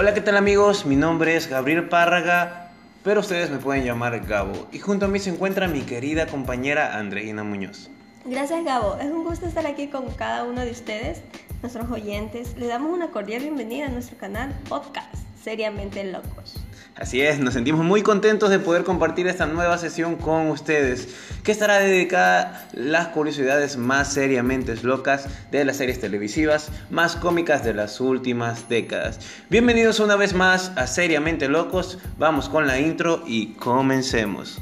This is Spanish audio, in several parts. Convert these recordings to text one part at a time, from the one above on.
Hola, ¿qué tal amigos? Mi nombre es Gabriel Párraga, pero ustedes me pueden llamar Gabo. Y junto a mí se encuentra mi querida compañera Andreina Muñoz. Gracias Gabo, es un gusto estar aquí con cada uno de ustedes, nuestros oyentes. Les damos una cordial bienvenida a nuestro canal podcast, Seriamente Locos. Así es, nos sentimos muy contentos de poder compartir esta nueva sesión con ustedes, que estará dedicada a las curiosidades más seriamente locas de las series televisivas más cómicas de las últimas décadas. Bienvenidos una vez más a Seriamente Locos, vamos con la intro y comencemos.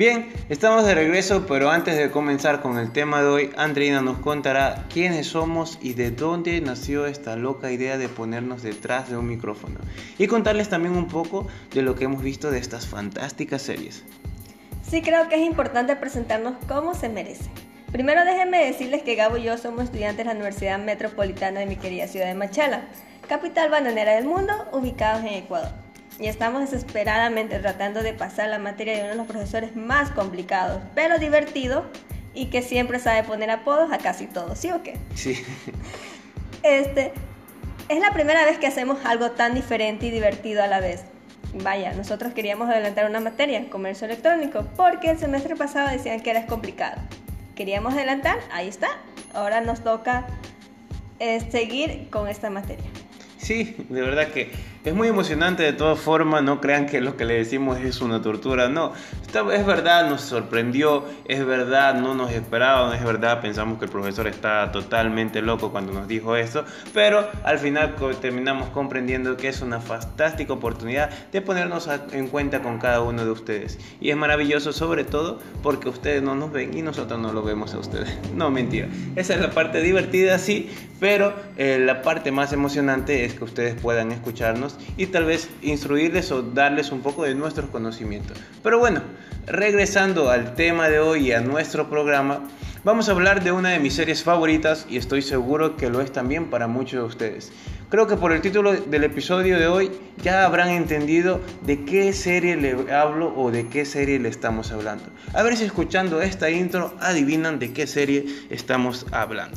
Bien, estamos de regreso, pero antes de comenzar con el tema de hoy, Andreina nos contará quiénes somos y de dónde nació esta loca idea de ponernos detrás de un micrófono. Y contarles también un poco de lo que hemos visto de estas fantásticas series. Sí, creo que es importante presentarnos como se merece. Primero déjenme decirles que Gabo y yo somos estudiantes de la Universidad Metropolitana de mi querida ciudad de Machala, capital bananera del mundo, ubicados en Ecuador y estamos desesperadamente tratando de pasar la materia de uno de los profesores más complicados, pero divertido y que siempre sabe poner apodos a casi todos, ¿sí o qué? Sí. Este, es la primera vez que hacemos algo tan diferente y divertido a la vez. Vaya, nosotros queríamos adelantar una materia, comercio electrónico, porque el semestre pasado decían que era complicado. Queríamos adelantar, ahí está. Ahora nos toca eh, seguir con esta materia. Sí, de verdad que es muy emocionante de todas formas, no crean que lo que le decimos es una tortura, no, es verdad, nos sorprendió, es verdad, no nos esperábamos, es verdad, pensamos que el profesor está totalmente loco cuando nos dijo eso, pero al final terminamos comprendiendo que es una fantástica oportunidad de ponernos en cuenta con cada uno de ustedes. Y es maravilloso sobre todo porque ustedes no nos ven y nosotros no lo vemos a ustedes. No, mentira, esa es la parte divertida, sí, pero eh, la parte más emocionante es que ustedes puedan escucharnos y tal vez instruirles o darles un poco de nuestros conocimientos. Pero bueno, regresando al tema de hoy y a nuestro programa, vamos a hablar de una de mis series favoritas y estoy seguro que lo es también para muchos de ustedes. Creo que por el título del episodio de hoy ya habrán entendido de qué serie le hablo o de qué serie le estamos hablando. A ver si escuchando esta intro adivinan de qué serie estamos hablando.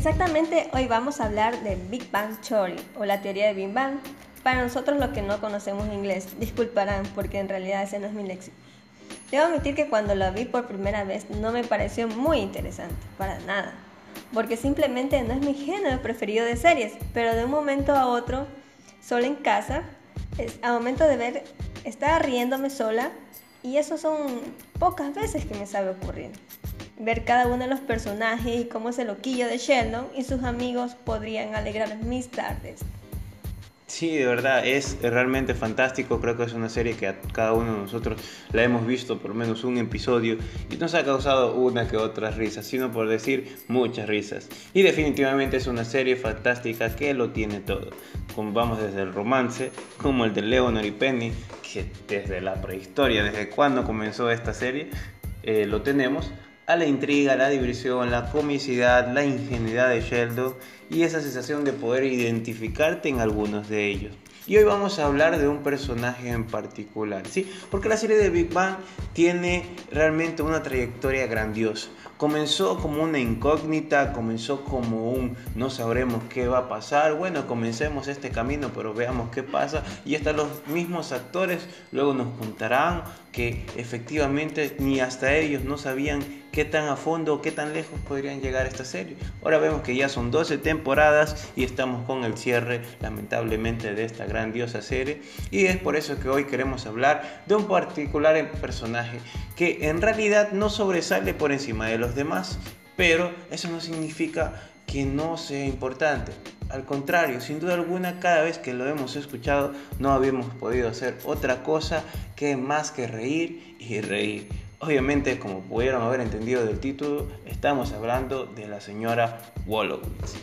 Exactamente, hoy vamos a hablar de Big Bang Theory o la teoría de Big Bang. Para nosotros los que no conocemos inglés, disculparán porque en realidad ese no es mi léxico. Debo admitir que cuando la vi por primera vez no me pareció muy interesante, para nada, porque simplemente no es mi género preferido de series, pero de un momento a otro, sola en casa, a momento de ver, estaba riéndome sola y eso son pocas veces que me sabe ocurrir ver cada uno de los personajes y cómo es el loquillo de Sheldon y sus amigos podrían alegrar mis tardes. Sí, de verdad, es realmente fantástico. Creo que es una serie que a cada uno de nosotros la hemos visto por menos un episodio y nos ha causado una que otra risa, sino por decir muchas risas. Y definitivamente es una serie fantástica que lo tiene todo. Como vamos desde el romance, como el de Leonard y Penny, que desde la prehistoria, desde cuando comenzó esta serie, eh, lo tenemos a la intriga, la diversión, la comicidad, la ingenuidad de Sheldon y esa sensación de poder identificarte en algunos de ellos. Y hoy vamos a hablar de un personaje en particular, ¿sí? Porque la serie de Big Bang tiene realmente una trayectoria grandiosa. comenzó como una incógnita, comenzó como un no sabremos qué va a pasar, bueno, comencemos este camino, pero veamos qué pasa, y hasta los mismos actores luego nos contarán que efectivamente ni hasta ellos no sabían qué tan a fondo, qué tan lejos podrían llegar esta serie. Ahora vemos que ya son 12 temporadas y estamos con el cierre, lamentablemente, de esta grandiosa serie. Y es por eso que hoy queremos hablar de un particular personaje que en realidad no sobresale por encima de los demás, pero eso no significa que no sea importante. Al contrario, sin duda alguna, cada vez que lo hemos escuchado, no habíamos podido hacer otra cosa que más que reír y reír. Obviamente, como pudieron haber entendido del título, estamos hablando de la señora Wolowitz.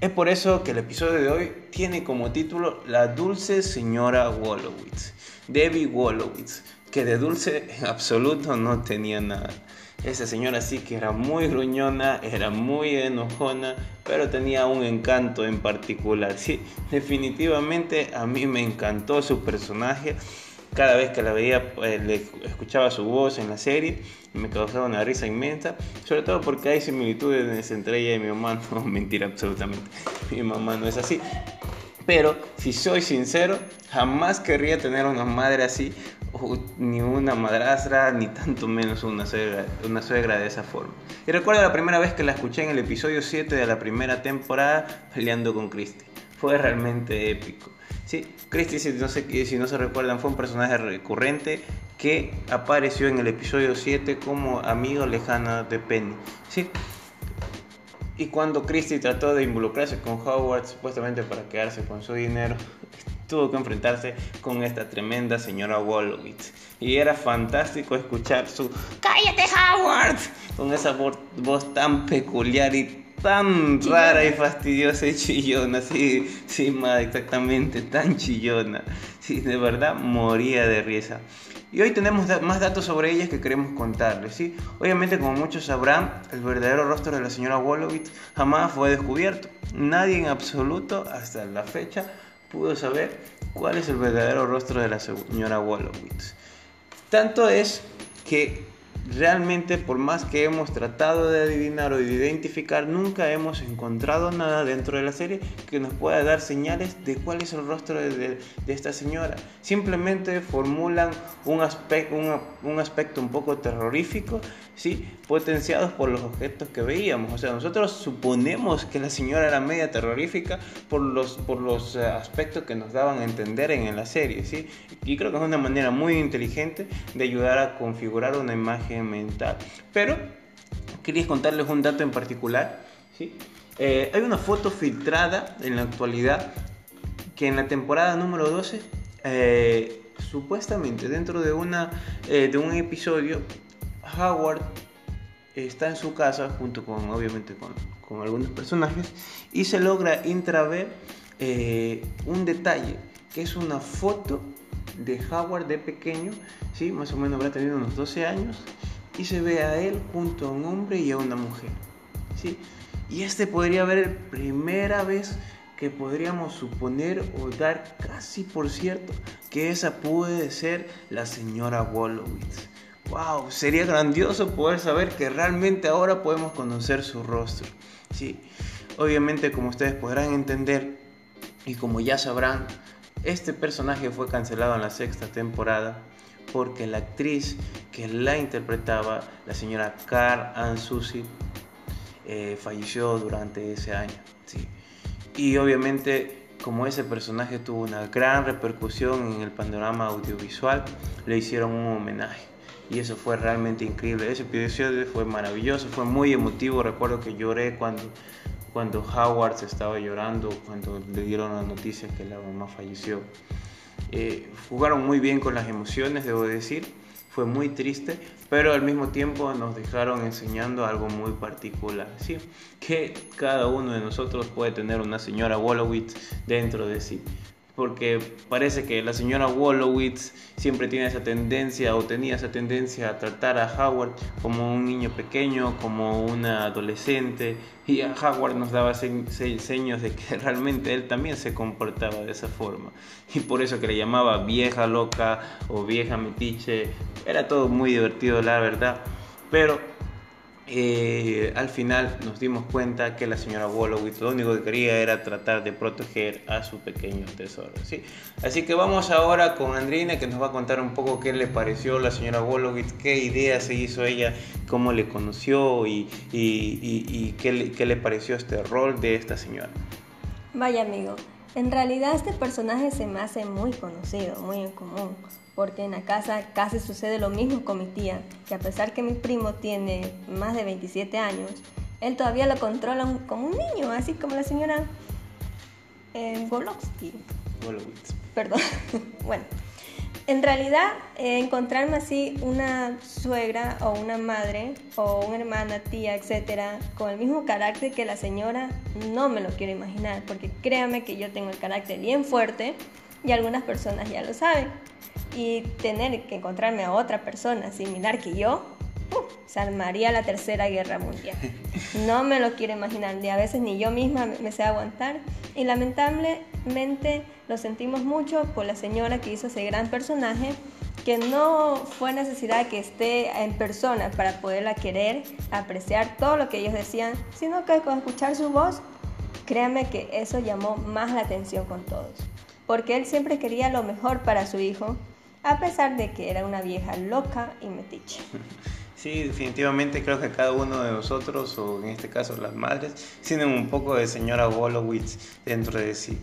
Es por eso que el episodio de hoy tiene como título La dulce señora Wolowitz, Debbie Wolowitz, que de dulce en absoluto no tenía nada. Esa señora sí que era muy gruñona, era muy enojona, pero tenía un encanto en particular. Sí, definitivamente a mí me encantó su personaje cada vez que la veía, pues, le escuchaba su voz en la serie me causaba una risa inmensa, sobre todo porque hay similitudes entre ella y mi mamá. No, mentira, absolutamente. Mi mamá no es así. Pero si soy sincero, jamás querría tener una madre así, ni una madrastra, ni tanto menos una suegra, una suegra de esa forma. Y recuerdo la primera vez que la escuché en el episodio 7 de la primera temporada peleando con Christy. Fue realmente épico. Sí, Christy, si no, se, si no se recuerdan, fue un personaje recurrente que apareció en el episodio 7 como amigo lejano de Penny. ¿sí? Y cuando Christy trató de involucrarse con Howard supuestamente para quedarse con su dinero, tuvo que enfrentarse con esta tremenda señora Wolowitz. Y era fantástico escuchar su ¡Cállate Howard! con esa voz tan peculiar y tan rara y fastidiosa y chillona, sí, sí, madre, exactamente, tan chillona. Sí, de verdad moría de risa. Y hoy tenemos más datos sobre ellas que queremos contarles, ¿sí? Obviamente, como muchos sabrán, el verdadero rostro de la señora Wolowitz jamás fue descubierto. Nadie en absoluto, hasta la fecha, pudo saber cuál es el verdadero rostro de la señora Wolowitz. Tanto es que Realmente por más que hemos tratado de adivinar o de identificar, nunca hemos encontrado nada dentro de la serie que nos pueda dar señales de cuál es el rostro de, esta señora. Simplemente formulan un, aspecto, un, aspecto un poco terrorífico, ¿sí? potenciados por los objetos que veíamos. O sea, nosotros suponemos que la señora era media terrorífica por los, por los eh, aspectos que nos daban a entender en la serie. ¿sí? Y creo que es una manera muy inteligente de ayudar a configurar una imagen mental. Pero quería contarles un dato en particular. ¿sí? Eh, hay una foto filtrada en la actualidad que en la temporada número 12, eh, supuestamente dentro de, una, eh, de un episodio, Howard está en su casa junto con, obviamente, con, con algunos personajes y se logra intraver un detalle que es una foto de Howard de pequeño, ¿sí? más o menos habrá tenido unos 12 años, y se ve a él junto a un hombre y a una mujer. ¿sí? Y este podría ser la primera vez que podríamos suponer o dar casi por cierto que esa puede ser la señora Wolowitz. ¡Wow! Sería grandioso poder saber que realmente ahora podemos conocer su rostro. ¿sí? Obviamente, como ustedes podrán entender y como ya sabrán, este personaje fue cancelado en la sexta temporada porque la actriz que la interpretaba, la señora Carl Ann Susi, eh, falleció durante ese año. Y obviamente, como ese personaje tuvo una gran repercusión en el panorama audiovisual, le hicieron un homenaje. Y eso fue realmente increíble. Ese episodio fue maravilloso, fue muy emotivo. Recuerdo que lloré cuando cuando Howard se estaba llorando, cuando le dieron la noticia que la mamá falleció. Eh, jugaron muy bien con las emociones, debo decir. Fue muy triste, pero al mismo tiempo nos dejaron enseñando algo muy particular, ¿sí? que cada uno de nosotros puede tener una señora Wolowitz dentro de sí porque parece que la señora Wolowitz siempre tiene esa tendencia o tenía esa tendencia a tratar a Howard como un niño pequeño, como una adolescente, y a Howard nos daba señas de que realmente él también se comportaba de esa forma. Y por eso que le llamaba vieja loca o vieja metiche, era todo muy divertido la verdad, pero eh, al final nos dimos cuenta que la señora Wolowitz lo único que quería era tratar de proteger a su pequeño tesoro. ¿sí? Así que vamos ahora con Andrina que nos va a contar un poco qué le pareció la señora Wolowitz, qué idea se hizo ella, cómo le conoció y, qué le pareció este rol de esta señora. Vaya amigo, en realidad este personaje se me hace muy conocido, muy en común porque en la casa casi sucede lo mismo con mi tía, que a pesar que mi primo tiene más de 27 años, él todavía lo controla como un niño, así como la señora eh, Perdón. bueno, en realidad eh, encontrarme así una suegra o una madre o una hermana, tía, etcétera, con el mismo carácter que la señora, no me lo quiero imaginar, porque créame que yo tengo el carácter bien fuerte y algunas personas ya lo saben. Y tener que encontrarme a otra persona similar que yo, se armaría la tercera guerra mundial. No me lo quiero imaginar, y a veces ni yo misma me sé aguantar. Y lamentablemente lo sentimos mucho por la señora que hizo ese gran personaje, que no fue necesidad que esté en persona para poderla querer, apreciar todo lo que ellos decían, sino que con escuchar su voz, créanme que eso llamó más la atención con todos. Porque él siempre quería lo mejor para su hijo a pesar de que era una vieja loca y metiche. Sí, definitivamente creo que cada uno de nosotros, o en este caso las madres, tienen un poco de señora Wolowitz dentro de sí.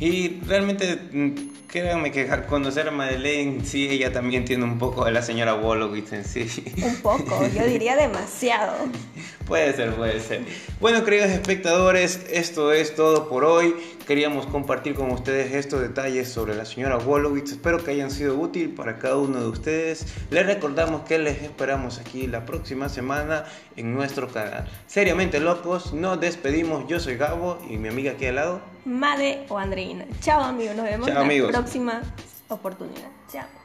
Y realmente, mm, créanme que conocer a Madeleine, sí, ella también tiene un poco de la señora Wolowitz en sí. Un poco, yo diría demasiado. puede ser, puede ser. Bueno, queridos espectadores, esto es todo por hoy. Queríamos compartir con ustedes estos detalles sobre la señora Wolowitz. Espero que hayan sido útiles para cada uno de ustedes. Les recordamos que les esperamos aquí la próxima semana en nuestro canal. Seriamente locos, nos despedimos. Yo soy Gabo y mi amiga aquí al lado. Made o Andreina. Chao amigos, nos vemos en la próxima oportunidad. Chao.